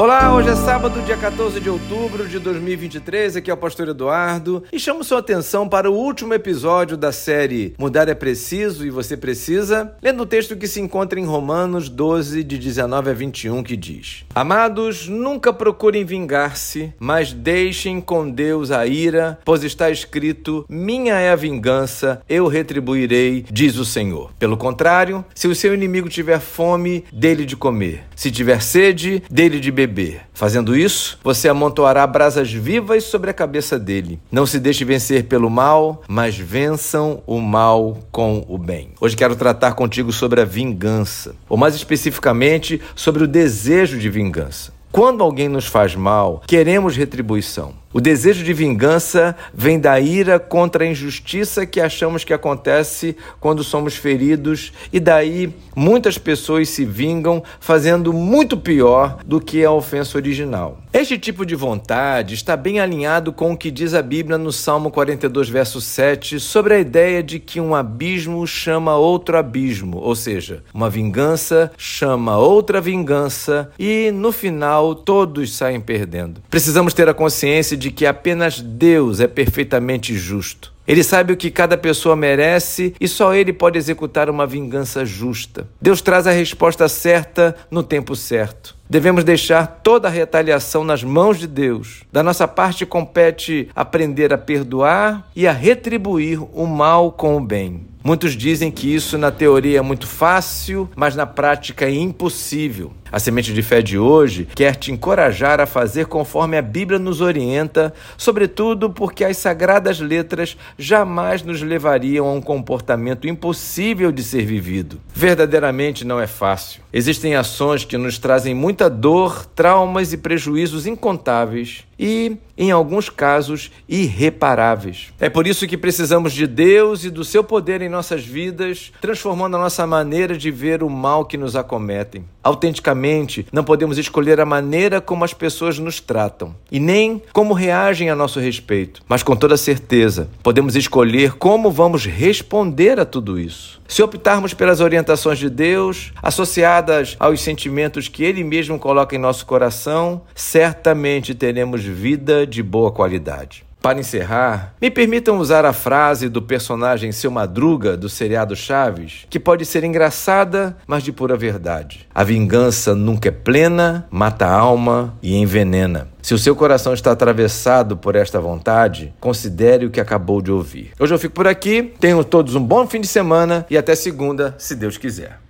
Olá, hoje é sábado, dia 14 de outubro de 2023. Aqui é o Pastor Eduardo e chamo sua atenção para o último episódio da série Mudar é Preciso e Você Precisa, lendo o texto que se encontra em Romanos 12, de 19 a 21, que diz: Amados, nunca procurem vingar-se, mas deixem com Deus a ira, pois está escrito: Minha é a vingança, eu retribuirei, diz o Senhor. Pelo contrário, se o seu inimigo tiver fome, dele de comer, se tiver sede, dele de beber beber. Fazendo isso, você amontoará brasas vivas sobre a cabeça dele. Não se deixe vencer pelo mal, mas vençam o mal com o bem. Hoje quero tratar contigo sobre a vingança, ou mais especificamente sobre o desejo de vingança. Quando alguém nos faz mal, queremos retribuição. O desejo de vingança vem da ira contra a injustiça que achamos que acontece quando somos feridos, e daí muitas pessoas se vingam fazendo muito pior do que a ofensa original. Este tipo de vontade está bem alinhado com o que diz a Bíblia no Salmo 42, verso 7, sobre a ideia de que um abismo chama outro abismo, ou seja, uma vingança chama outra vingança e no final todos saem perdendo. Precisamos ter a consciência de que apenas Deus é perfeitamente justo. Ele sabe o que cada pessoa merece e só ele pode executar uma vingança justa. Deus traz a resposta certa no tempo certo. Devemos deixar toda a retaliação nas mãos de Deus. Da nossa parte compete aprender a perdoar e a retribuir o mal com o bem. Muitos dizem que isso na teoria é muito fácil, mas na prática é impossível. A semente de fé de hoje quer te encorajar a fazer conforme a Bíblia nos orienta, sobretudo porque as sagradas letras jamais nos levariam a um comportamento impossível de ser vivido. Verdadeiramente não é fácil. Existem ações que nos trazem muita dor, traumas e prejuízos incontáveis e, em alguns casos, irreparáveis. É por isso que precisamos de Deus e do seu poder em nossas vidas, transformando a nossa maneira de ver o mal que nos acometem. Autenticamente, não podemos escolher a maneira como as pessoas nos tratam e nem como reagem a nosso respeito, mas com toda certeza podemos escolher como vamos responder a tudo isso. Se optarmos pelas orientações de Deus, associadas aos sentimentos que Ele mesmo coloca em nosso coração, certamente teremos vida de boa qualidade. Para encerrar, me permitam usar a frase do personagem Seu Madruga do seriado Chaves, que pode ser engraçada, mas de pura verdade. A vingança nunca é plena, mata a alma e envenena. Se o seu coração está atravessado por esta vontade, considere o que acabou de ouvir. Hoje eu fico por aqui, tenham todos um bom fim de semana e até segunda, se Deus quiser.